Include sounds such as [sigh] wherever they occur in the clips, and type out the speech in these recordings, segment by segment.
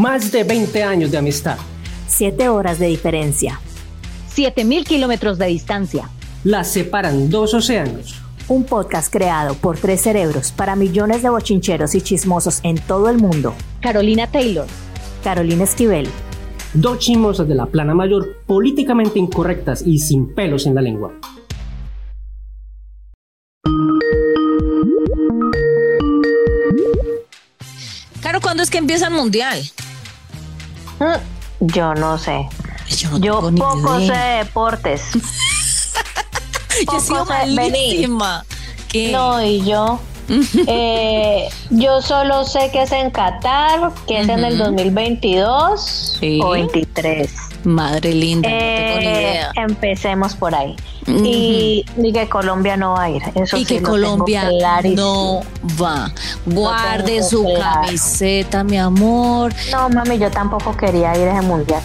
Más de 20 años de amistad. 7 horas de diferencia. 7000 kilómetros de distancia. Las separan dos océanos. Un podcast creado por tres cerebros para millones de bochincheros y chismosos en todo el mundo. Carolina Taylor. Carolina Esquivel. Dos chismosas de la plana mayor, políticamente incorrectas y sin pelos en la lengua. Caro, ¿cuándo es que empieza el mundial? [laughs] Yo no sé. Yo, no Yo poco sé idea. de deportes. [laughs] Yo he sido sé- malísima. ¿Qué? No, y yo. [laughs] eh, yo solo sé que es en Qatar, que es en el Ujú. 2022 Sí. o 23. Madre linda, no tengo ni Eh, idea. empecemos por ahí. Y, y que Colombia no va a ir. Eso y sí que Colombia no va. Guarde su claro. camiseta, mi amor. No, mami, yo tampoco quería ir a ese mundial.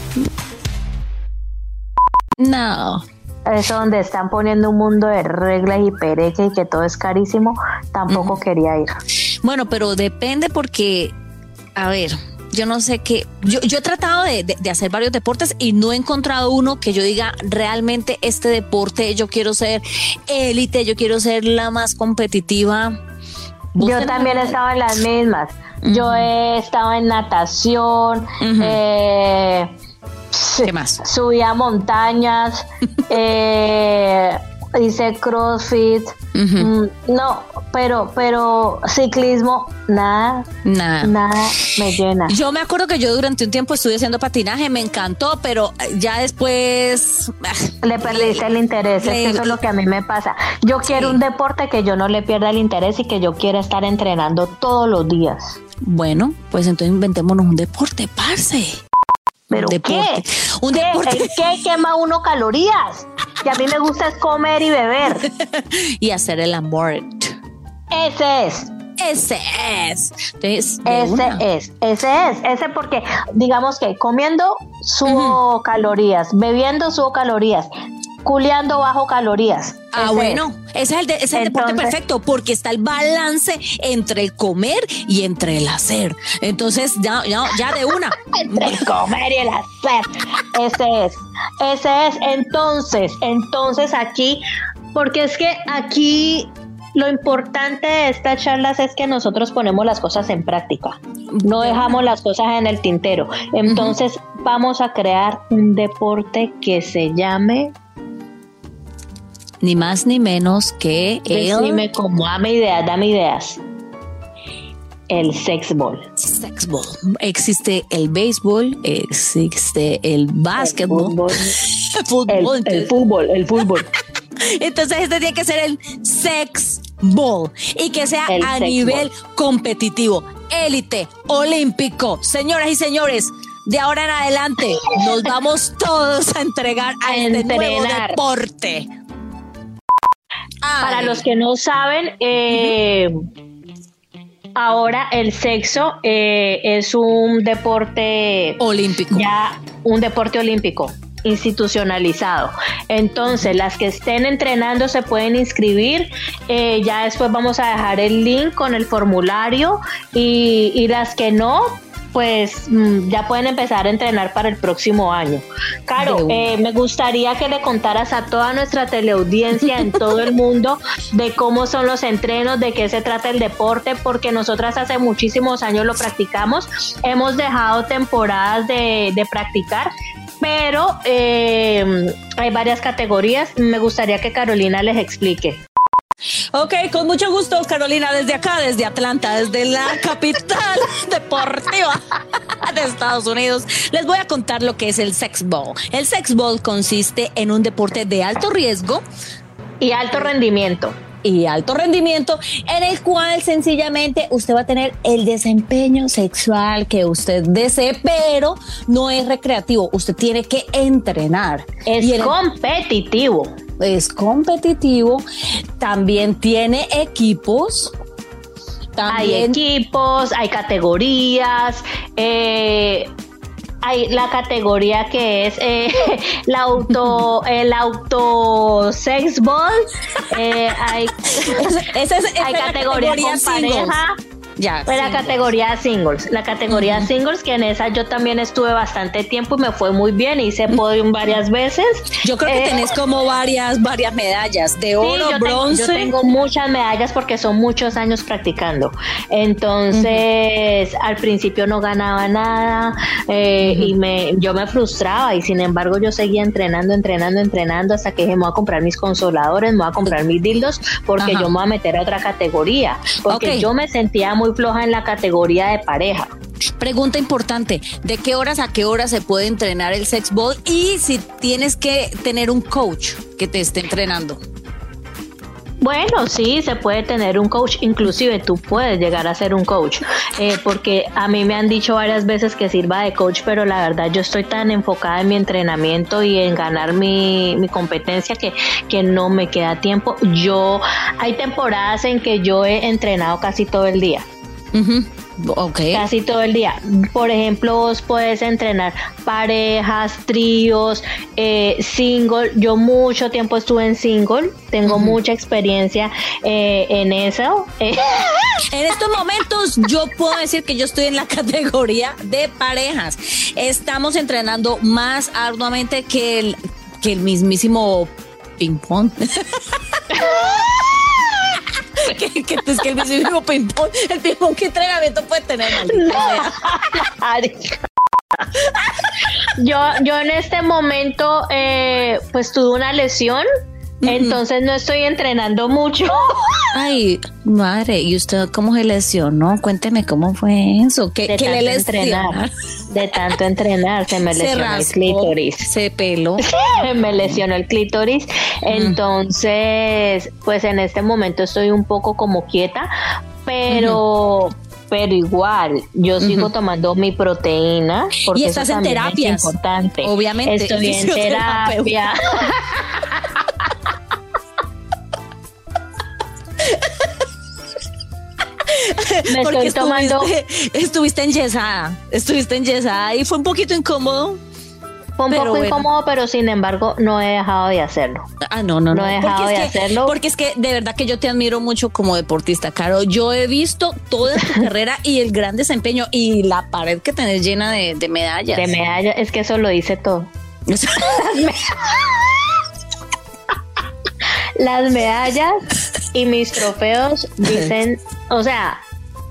No. Eso donde están poniendo un mundo de reglas y pereque y que todo es carísimo, tampoco quería ir. Bueno, pero depende porque, a ver, yo no sé qué. Yo, yo he tratado de, de- de hacer varios deportes y no he encontrado uno que yo diga realmente este deporte, yo quiero ser élite, yo quiero ser la más competitiva. ¿Vos Yo también he estado en las mismas. Yo he estado en natación, eh, ¿Qué más? subí a montañas, [laughs] eh, hice crossfit. Mm, No, pero, pero ciclismo, nada, Nada. nada me llena. Yo me acuerdo que yo durante un tiempo estuve haciendo patinaje, me encantó, pero ya después. ah, Le perdiste el interés, es que Le- eso es lo que a mí me pasa. Yo quiero un deporte que yo no le pierda el interés y que yo quiera estar entrenando todos los días. Bueno, pues entonces inventémonos un deporte, parce. ¿Pero un deporte. qué? Un ¿Qué? deporte. ¿En qué quema uno calorías? Y a mí me gusta es comer y beber. [laughs] y hacer el amor. Ese es. Ese es. Entonces, Ese una. es, ese es, ese porque digamos que comiendo subo calorías, bebiendo subo calorías, culeando bajo calorías. Ah, bueno, ese es el, de- ese deporte perfecto porque está el balance entre el comer y entre el hacer. Entonces, ya, ya, ya de una. [laughs] Entre el comer y el hacer. Ese es, ese es. Entonces, entonces aquí, porque es que aquí lo importante de estas charlas es que nosotros ponemos las cosas en práctica. No dejamos las cosas en el tintero. Entonces vamos a crear un deporte que se llame, Ni más ni menos que el decime como dame ideas, dame ideas. El sex ball. sexball. Existe el béisbol, existe el básquetbol, [laughs] fútbol. el fútbol. El, el fútbol, el fútbol. Entonces este tiene que ser el sex ball y que sea El a nivel competitivo, élite, olímpico. Señoras y señores, de ahora en adelante nos vamos todos a entregar a, A este nuevo entrenar. Deporte. Para los que no saben, eh, ahora el sexo eh, es un deporte olímpico. ya un deporte olímpico institucionalizado. Entonces, las que estén entrenando se pueden inscribir. Eh, ya después vamos a dejar el link con el formulario y, y las que no, pues mm, ya pueden empezar a entrenar para el próximo año. Caro, eh, me gustaría que le contaras a toda nuestra teleaudiencia en todo el mundo de cómo son los entrenos, de qué se trata el deporte, porque nosotras hace muchísimos años lo practicamos. Hemos dejado temporadas de, de practicar, pero eh, hay varias categorías. Me gustaría que Carolina les explique. Ok, con mucho gusto, Carolina, desde acá, desde Atlanta, desde la capital [laughs] deportiva [laughs] de Estados Unidos, les voy a contar lo que es el sex ball. El sex ball consiste en un deporte de alto riesgo Y alto rendimiento. Y alto rendimiento en el cual sencillamente usted va a tener el desempeño sexual que usted desee, pero no es recreativo, usted tiene que entrenar. Es Y competitivo. es competitivo, también tiene equipos. Hay También equipos, hay categorías, eh, hay la categoría que es eh, [laughs] la auto, el auto sex ball, eh, hay, [laughs] esa es- esa hay la categoría con pareja, Ya. Fue la categoría singles, la categoría singles que en esa yo también estuve bastante tiempo y me fue muy bien, hice podium varias veces. Yo creo que Eh, tenés como varias, varias medallas de Sí, oro, yo tengo- bronce. yo tengo muchas medallas porque son muchos años practicando. Entonces, al principio no ganaba nada eh, y me, yo me frustraba y sin embargo yo seguía entrenando, entrenando, entrenando hasta que dije, me voy a comprar mis consoladores, me voy a comprar mis dildos porque yo me voy a meter a otra categoría. Porque yo me sentía muy floja en la categoría de pareja. Pregunta importante, ¿de qué horas a qué horas se puede entrenar el sex ball? Y si tienes que tener un coach que te esté entrenando. Bueno, sí, se puede tener un coach, inclusive tú puedes llegar a ser un coach, eh, porque a mí me han dicho varias veces que sirva de coach, pero la verdad yo estoy tan enfocada en mi entrenamiento y en ganar mi, mi competencia que, que no me queda tiempo. Yo, hay temporadas en que yo he entrenado casi todo el día. Ujú. Ok. Casi todo el día. Por ejemplo, vos puedes entrenar parejas, tríos, eh, single. Yo mucho tiempo estuve en single. Tengo mucha experiencia eh, en eso. Eh, [laughs] En estos momentos yo puedo decir que yo estoy en la [laughs] categoría de parejas. Estamos entrenando más arduamente que el, que el mismísimo ping pong. [laughs] [laughs] que, que, es que el mismísimo ping pong, el ping pong, ¿qué entrenamiento puede tener? [laughs] [laughs] yo, yo en este momento, eh, pues tuve una lesión. Entonces no estoy entrenando mucho. [laughs] Ay, madre, ¿y usted cómo se lesionó? Cuénteme cómo fue eso. ¿Qué, de qué le tanto lesionó? entrenar. De tanto entrenar, se me [laughs] Se lesionó el clítoris. se peló. [laughs] me lesionó el clítoris. Entonces, pues en este momento estoy un poco como quieta, pero. Pero igual, yo sigo tomando mi proteína. Porque Y eso estás en también es importante. obviamente, Estoy en terapia. [laughs] Me Porque estoy tomando. estuviste, estuviste enyesada, estuviste enyesada y fue un poquito incómodo. Fue un pero poco bueno. incómodo, pero sin embargo no he dejado de hacerlo. Ah, no, no, no. No he dejado de que, hacerlo. porque es que de verdad que yo te admiro mucho como deportista, Caro. Yo he visto toda tu [laughs] carrera y el gran desempeño y la pared que tenés llena de, de medallas. De medalla, es que eso lo dice todo. [laughs] Las medallas y mis trofeos dicen, o sea,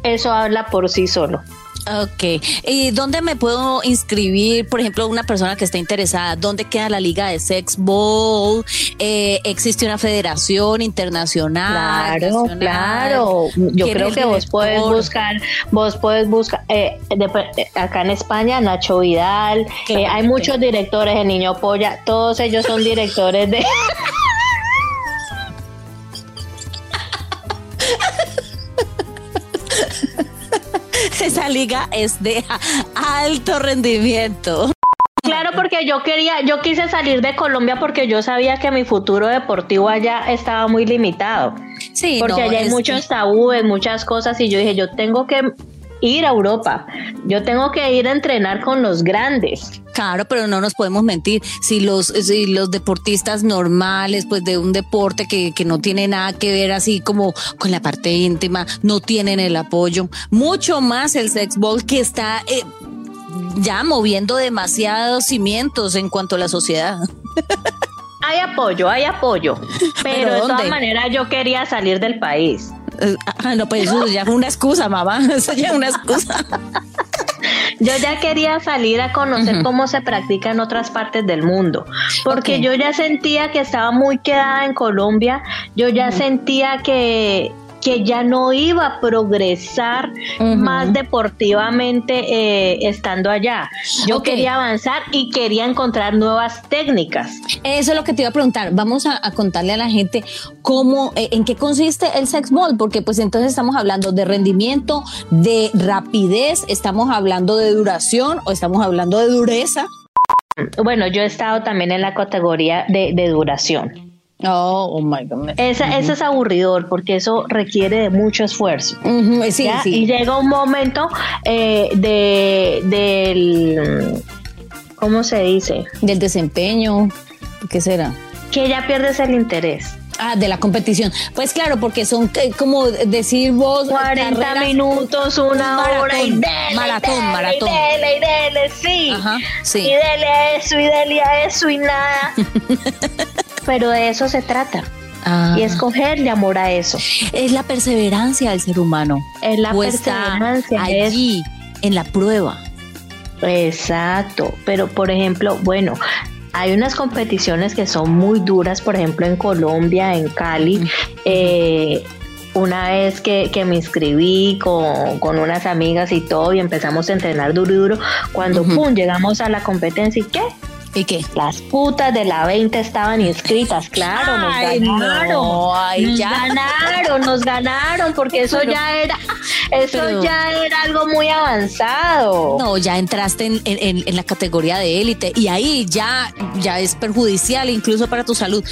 eso habla por sí solo. Ok. ¿Y dónde me puedo inscribir? Por ejemplo, una persona que esté interesada. ¿Dónde queda la liga de sex ball? Eh, ¿Existe una federación internacional? Claro, nacional? claro. Yo ¿Quién creo que vos puedes buscar, vos puedes buscar, eh, de- eh, acá en España, Nacho Vidal, Claro, eh, hay muchos directores, el Niño Polla, todos ellos son directores de... [laughs] Esa liga es de alto rendimiento. Claro, porque yo quería, yo quise salir de Colombia porque yo sabía que mi futuro deportivo allá estaba muy limitado. Sí, Porque no, allá hay muchos tabúes, muchas cosas, y yo dije, yo tengo que ir a Europa, yo tengo que ir a entrenar con los grandes. Claro, pero no nos podemos mentir. Si los, si los deportistas normales, pues de un deporte que, que no tiene nada que ver así como con la parte íntima, no tienen el apoyo, mucho más el sex ball que está eh, ya moviendo demasiados cimientos en cuanto a la sociedad. Hay apoyo, hay apoyo, [laughs] pero, ¿Pero de todas maneras yo quería salir del país. Ah, no, pues eso ya es una excusa, mamá. [laughs] Eso ya es una excusa. Yo ya quería salir a conocer cómo se practica en otras partes del mundo, porque yo ya sentía que estaba muy quedada en Colombia, yo ya sentía que que ya no iba a progresar más deportivamente eh, estando allá. Yo quería avanzar y quería encontrar nuevas técnicas. Eso es lo que te iba a preguntar. Vamos a, a contarle a la gente cómo, eh, en qué consiste el sex ball, porque pues entonces estamos hablando de rendimiento, de rapidez, estamos hablando de duración o estamos hablando de dureza. Bueno, yo he estado también en la categoría de, de duración. Oh, oh my God. Esa, Eso es aburridor porque eso requiere de mucho esfuerzo. Sí, sí. Y llega un momento eh, de, del, ¿cómo se dice? Del desempeño, ¿qué será? Que ya pierdes el interés. Ah, de la competición. Pues claro, porque son eh, como decir vos. 40 carreras- minutos, una maratón, hora y dele, maratón, y dele, maratón. Y dele, y dele, sí. Ajá, sí. Y dele a eso, y dele a eso, y nada. [laughs] Pero de eso se trata. Ah. Y escogerle amor a eso. Es la perseverancia del ser humano. Es la perseverancia. es- allí, en la prueba. Exacto, pero por ejemplo, bueno, hay unas competiciones que son muy duras, por ejemplo en Colombia, en Cali. eh, una vez que, que me inscribí con, con unas amigas y todo y empezamos a entrenar duro y duro, cuando pum, llegamos a la competencia y qué, ¿Y qué? las putas de la 20 estaban inscritas, claro, nos Ay, ganaron. no, ay, nos ya. ganaron, nos ganaron, porque eso Pero- ya era, eso pero- ya era algo muy avanzado. No, ya entraste en, en- en la categoría de élite y ahí ya, ya es perjudicial incluso para tu salud.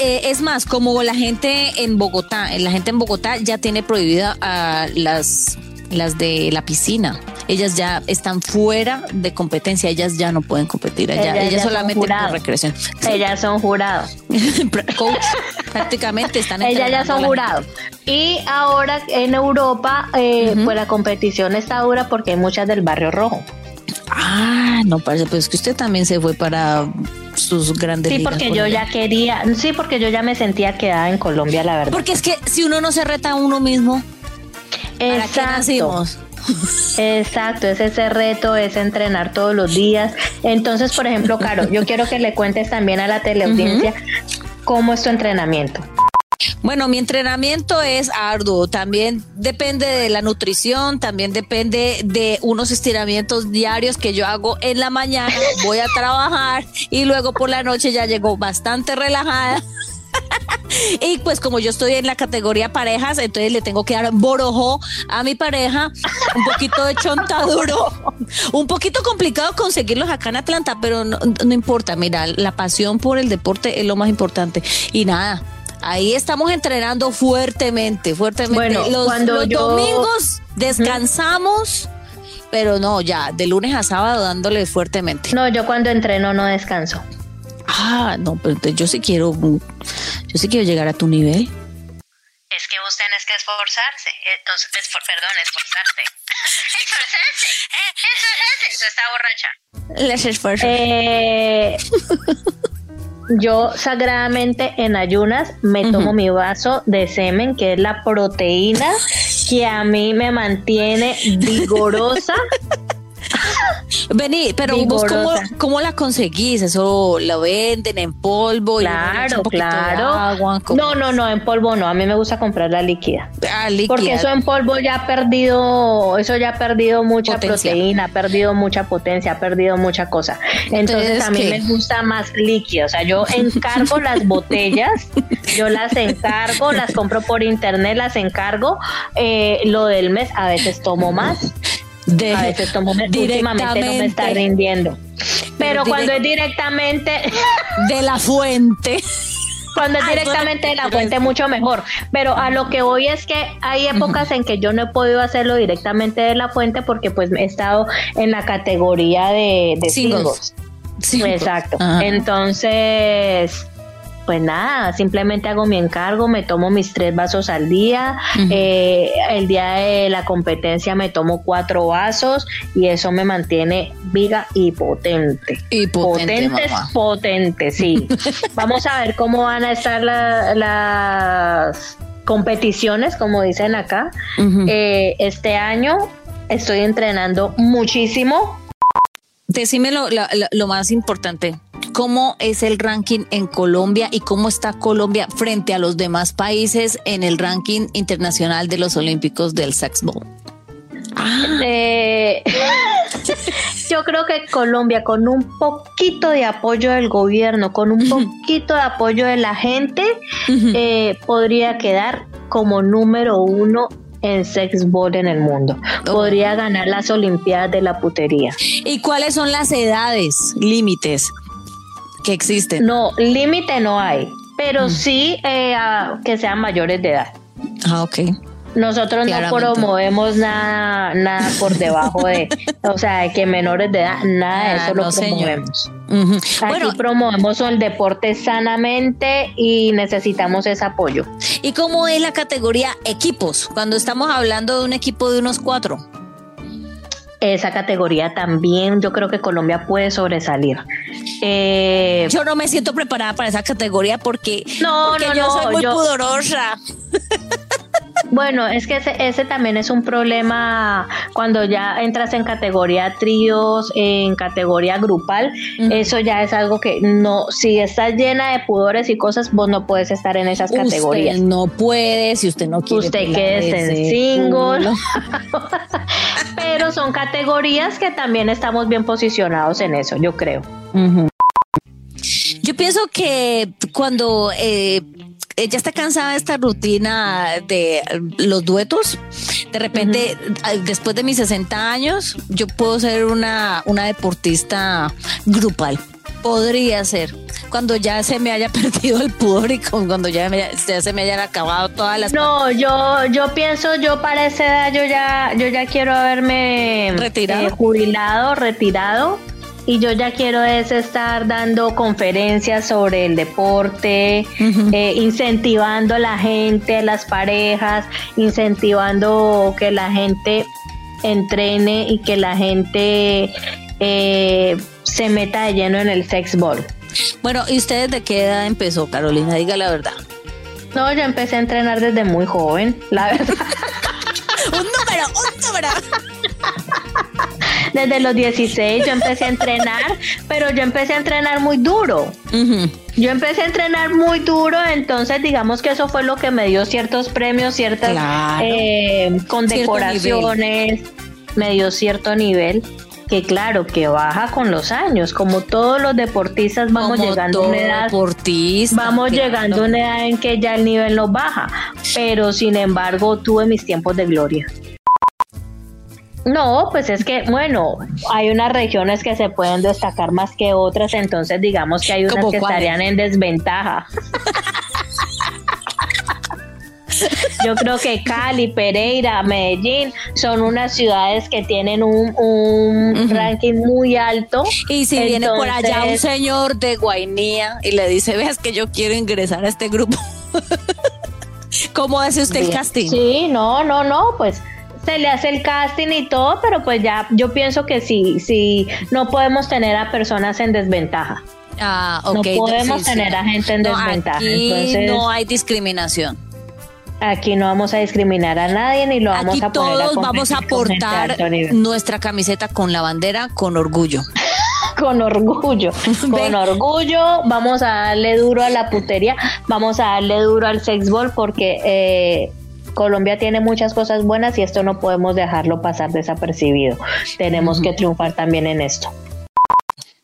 Eh, es más, como la gente en Bogotá, la gente en Bogotá ya tiene prohibida a las, las de la piscina. Ellas ya están fuera de competencia, ellas ya no pueden competir allá, Ellas solamente por recreación. Ellas son jurados. [laughs] Coach, prácticamente están Ellas ya son jurados. Y ahora en Europa, eh, pues la competición está dura porque hay muchas del barrio rojo. Ah, no, parece, pues que usted también se fue para sus grandes Sí, porque por yo allá. ya quería, sí, porque yo ya me sentía quedada en Colombia, la verdad. Porque es que si uno no se reta a uno mismo, ¿para qué nacimos? Exacto, es ese reto, es entrenar todos los días. Entonces, por ejemplo, Caro, yo quiero que le cuentes también a la teleaudiencia cómo es tu entrenamiento. Bueno, mi entrenamiento es arduo, también depende de la nutrición, también depende de unos estiramientos diarios que yo hago en la mañana, voy a trabajar y luego por la noche ya llego bastante relajada. Y pues como yo estoy en la categoría parejas, entonces le tengo que dar borojo a mi pareja, un poquito de chontaduro, un poquito complicado conseguirlos acá en Atlanta, pero no, no importa, mira, la pasión por el deporte es lo más importante. Y nada, ahí estamos entrenando fuertemente, fuertemente. Bueno, los cuando los yo- domingos descansamos, pero no, ya, de lunes a sábado dándole fuertemente. No, yo cuando entreno no descanso. Ah, no, pero entonces yo sí quiero, yo sí quiero llegar a tu nivel. Es que vos tenés que esforzarse. Entonces, perdón, esforzarse. [laughs] esforzarse. Esforzarse. Eso está borracha. Les esfuerzo. Eh, yo sagradamente en ayunas me tomo mi vaso de semen, que es la proteína que a mí me mantiene vigorosa. [laughs] Vení, pero vos cómo, cómo la conseguís? ¿Eso lo venden en polvo? y Claro, de claro. agua? No, no, no, en polvo no. A mí me gusta comprar la líquida. Ah, líquida. Porque eso en polvo ya ha perdido, eso ya ha perdido mucha Potencia. proteína, ha perdido mucha potencia, ha perdido mucha cosa. Entonces, a mí ¿qué? me gusta más líquido. O sea, yo [laughs] encargo las botellas, yo las encargo, las compro por internet, las encargo. Eh, lo del mes, a veces tomo más, De- a veces tomo menos. Últimamente no me está rindiendo. Pero cuando es directamente, [laughs] de la fuente. Cuando es directamente de la fuente, mucho mejor. Pero a lo que voy es que hay épocas en que yo no he podido hacerlo directamente de la fuente porque pues he estado en la categoría de, de Singles. Exacto. Ajá. Entonces, pues nada, simplemente hago mi encargo, me tomo mis tres vasos al día. Eh, el día de la competencia me tomo cuatro vasos y eso me mantiene viga y potente. Y potente, Potentes, mamá. potentes, sí. [laughs] Vamos a ver cómo van a estar la- las competiciones, como dicen acá. Eh, este año estoy entrenando muchísimo. Decime lo más importante. ¿Cómo es el ranking en Colombia y cómo está Colombia frente a los demás países en el ranking internacional de los Olímpicos del sexball? Ah, Eh, yo creo que Colombia, con un poquito de apoyo del gobierno, con un poquito de apoyo de la gente, eh, podría quedar como número uno en sexball en el mundo. Podría ganar las Olimpiadas de la putería. ¿Y cuáles son las edades límites que existen? No, límite no hay, pero sí eh, a- que sean mayores de edad. Ah, ok. Nosotros no promovemos nada, nada por debajo de, o sea, de que menores de edad, nada de Ah, eso lo no, promovemos. Aquí Bueno, promovemos el deporte sanamente y necesitamos ese apoyo. ¿y cómo es la categoría equipos? Cuando estamos hablando de un equipo de unos cuatro. Esa categoría también yo creo que Colombia puede sobresalir. Eh, Yo no me siento preparada para esa categoría porque, No, porque no, yo no, soy muy yo- pudorosa. Bueno, es que ese, ese también es un problema cuando ya entras en categoría tríos, en categoría grupal, eso ya es algo que no, si estás llena de pudores y cosas, vos no puedes estar en esas categorías. Usted no puede, si usted no quiere. Usted quédese en single. [laughs] [laughs] Pero son categorías que también estamos bien posicionados en eso, yo creo. Yo pienso que cuando eh, ella está cansada de esta rutina de los duetos, de repente, después de mis 60 años, yo puedo ser una, una deportista grupal. Podría ser. Cuando ya se me haya [laughs] perdido el pudor y con- cuando ya, me- ya se me hayan acabado todas las... No, yo, yo pienso, yo para esa edad yo ya, yo ya quiero haberme ¿Retirado? eh, jubilado, retirado. Y yo ya quiero es estar dando conferencias sobre el deporte, eh, incentivando a la gente, las parejas, incentivando que la gente entrene y que la gente eh, se meta de lleno en el sex ball. Bueno, ¿y usted desde qué edad empezó, Carolina? Diga la verdad. No, yo empecé a entrenar desde muy joven, la verdad. [laughs] un número, un número. [laughs] Desde los 16 yo empecé a entrenar, pero yo empecé a entrenar muy duro. Yo empecé a entrenar muy duro, entonces digamos que eso fue lo que me dio ciertos premios, ciertas Claro. eh, condecoraciones, me dio cierto nivel. Que claro, que baja con los años, como todos los deportistas vamos Como llegando a una edad Vamos claro. llegando a una edad en que ya el nivel nos baja, pero sin embargo tuve mis tiempos de gloria. No, pues es que, bueno, hay unas regiones que se pueden destacar más que otras, entonces digamos que hay unas ¿Cómo que estarían en desventaja. [laughs] Yo creo que Cali, Pereira, Medellín son unas ciudades que tienen un, ranking muy alto. Y si viene por allá un señor de Guainía y le dice, veas que yo quiero ingresar a este grupo, [laughs] ¿cómo hace usted el casting? Sí, no, no, no, pues se le hace el casting y todo, pero pues ya yo pienso que sí, sí, no podemos tener a personas en desventaja. Ah, No ok. podemos sí, sí. tener a gente en No, desventaja. Aquí Entonces, no hay discriminación. Aquí no vamos a discriminar a nadie ni lo vamos Aquí a poner todos vamos a portar nuestra camiseta con la bandera con orgullo. [laughs] con orgullo, [laughs] con orgullo, vamos a darle duro a la putería, vamos a darle duro al sexball porque eh, Colombia tiene muchas cosas buenas y esto no podemos dejarlo pasar desapercibido. Tenemos que triunfar también en esto.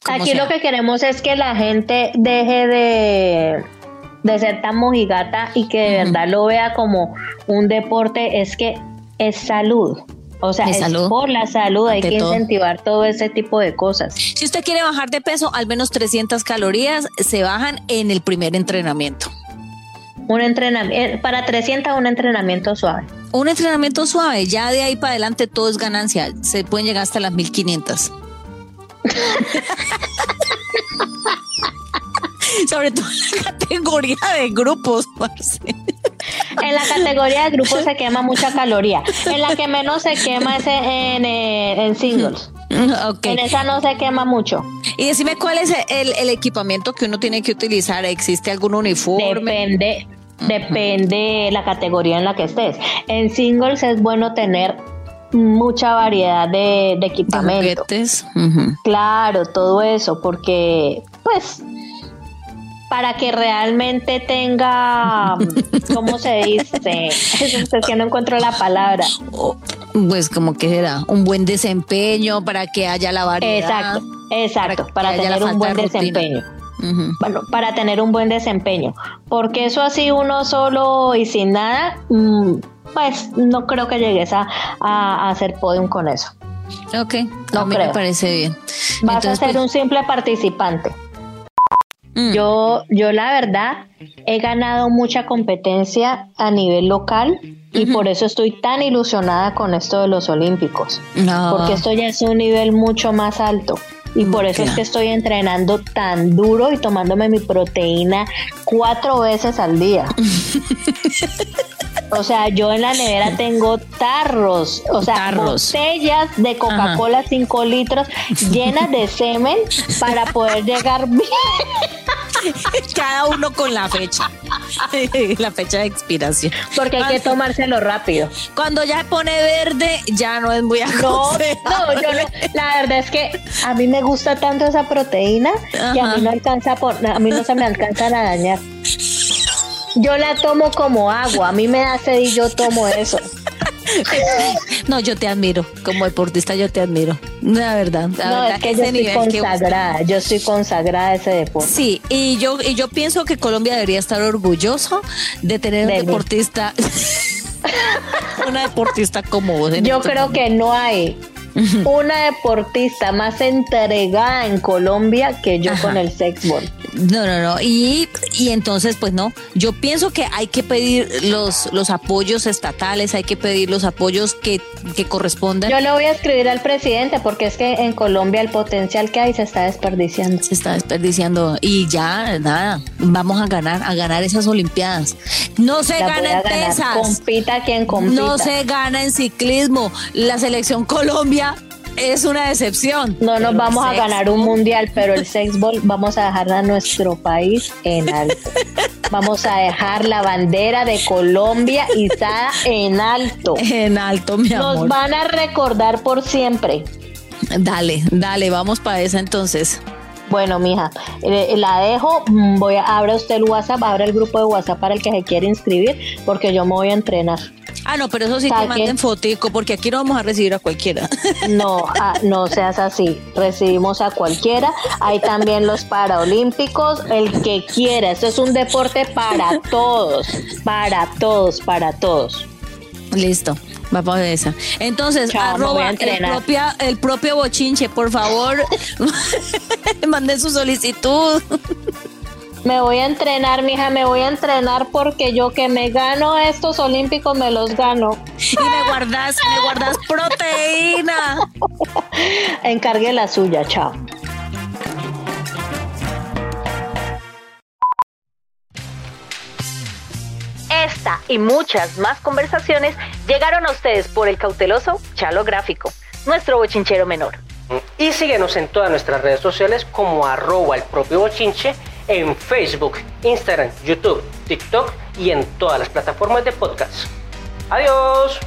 Aquí sea. lo que queremos es que la gente deje de, de ser tan mojigata y que de verdad lo vea como un deporte, es que es salud. O sea, Es salud. por la salud, hay que todo. incentivar todo ese tipo de cosas. Si usted quiere bajar de peso, al menos 300 calorías se bajan en el primer entrenamiento. Un entrenamiento, para 300 un entrenamiento suave. Un entrenamiento suave, ya de ahí para adelante todo es ganancia. Se pueden llegar hasta las 1500. [laughs] Sobre todo en la categoría de grupos, parce. En la categoría de grupo se quema mucha caloría. En la que menos se quema es en, en, eh, en singles. Ok. En esa no se quema mucho. Y decime cuál es el, el equipamiento que uno tiene que utilizar. ¿Existe algún uniforme? Depende, depende la categoría en la que estés. En singles es bueno tener mucha variedad de, de de equipamiento. Claro, todo eso, porque pues para que realmente tenga, ¿cómo se dice? Es que no encuentro la palabra. Pues como que será un buen desempeño para que haya la variedad. Exacto, exacto, para, tener un buen de desempeño. Bueno, para tener un buen desempeño. Porque eso así uno solo y sin nada, mm, pues no creo que llegues a, a, a hacer podium con eso. Ok, No a mí me creo. parece bien. Vas Entonces, a ser pues, un simple participante. Mm, Yo, yo la verdad he ganado mucha competencia a nivel local y por eso estoy tan ilusionada con esto de los Olímpicos. no. Porque esto ya es un nivel mucho más alto. Y por eso es que estoy entrenando tan duro y tomándome mi proteína cuatro veces al día. [laughs] O sea, yo en la nevera tengo tarros, o sea, botellas de Coca-Cola 5 litros llenas de semen para poder llegar bien. [laughs] Cada uno con la fecha. [laughs] la fecha de expiración. Porque hay que tomárselo rápido. Cuando ya pone verde, ya no es muy no, no, yo la verdad es que a mí me gusta tanto esa proteína que a mí no alcanza por, a mí no se me alcanza a dañar. Yo la tomo como agua, a mí me da sed y yo tomo eso. No, yo te admiro, como deportista yo te admiro, la verdad. no, es que yo estoy consagrada, yo estoy consagrada a ese deporte. Sí, y yo, y yo pienso que Colombia debería estar orgulloso de tener un deportista, [laughs] una deportista como vos. Yo creo que no hay [laughs] una deportista más entregada en Colombia que yo con el sexball. No, no, no. Y, y entonces, pues no. Yo pienso que hay que pedir los, los apoyos estatales, hay que pedir los apoyos que, que correspondan. Yo le voy a escribir al presidente porque es que en Colombia el potencial que hay se está desperdiciando. Se está desperdiciando. Y ya, nada, vamos a ganar, a ganar esas Olimpiadas. No se gana en pesas. Compita quien compita. No se gana en ciclismo. La selección Colombia es una decepción. No nos vamos a ganar un mundial, pero el sexball vamos a dejar a nuestro país en alto. Vamos a dejar la bandera de Colombia izada en alto. En alto, mi amor. Nos van a recordar por siempre. Dale, dale, vamos para esa entonces. Bueno, mija, eh, la dejo. Mm, voy a abra usted el WhatsApp, abra el grupo de WhatsApp para el que se quiere inscribir, porque yo me voy a entrenar. Ah, no, pero eso sí te manden fotico, porque aquí no vamos a recibir a cualquiera. [laughs] No, ah, no seas así. Recibimos a cualquiera. Hay también los paraolímpicos, el que quiera. Esto es un deporte para todos, para todos, para todos. Listo. Va a esa. Entonces, arroba el, el propio bochinche, por favor, [laughs] manden su solicitud. [laughs] Me voy a entrenar, mija, me voy a entrenar porque yo que me gano estos olímpicos me los gano. Y me guardas, me guardas proteína. [laughs] Encargue la suya, chao. Esta y muchas más conversaciones llegaron a ustedes por el cauteloso Chalo Gráfico, nuestro bochinchero menor. Y síguenos en todas nuestras redes sociales como arroba el propio bochinche en Facebook, Instagram, YouTube, TikTok y en todas las plataformas de podcast. Adiós.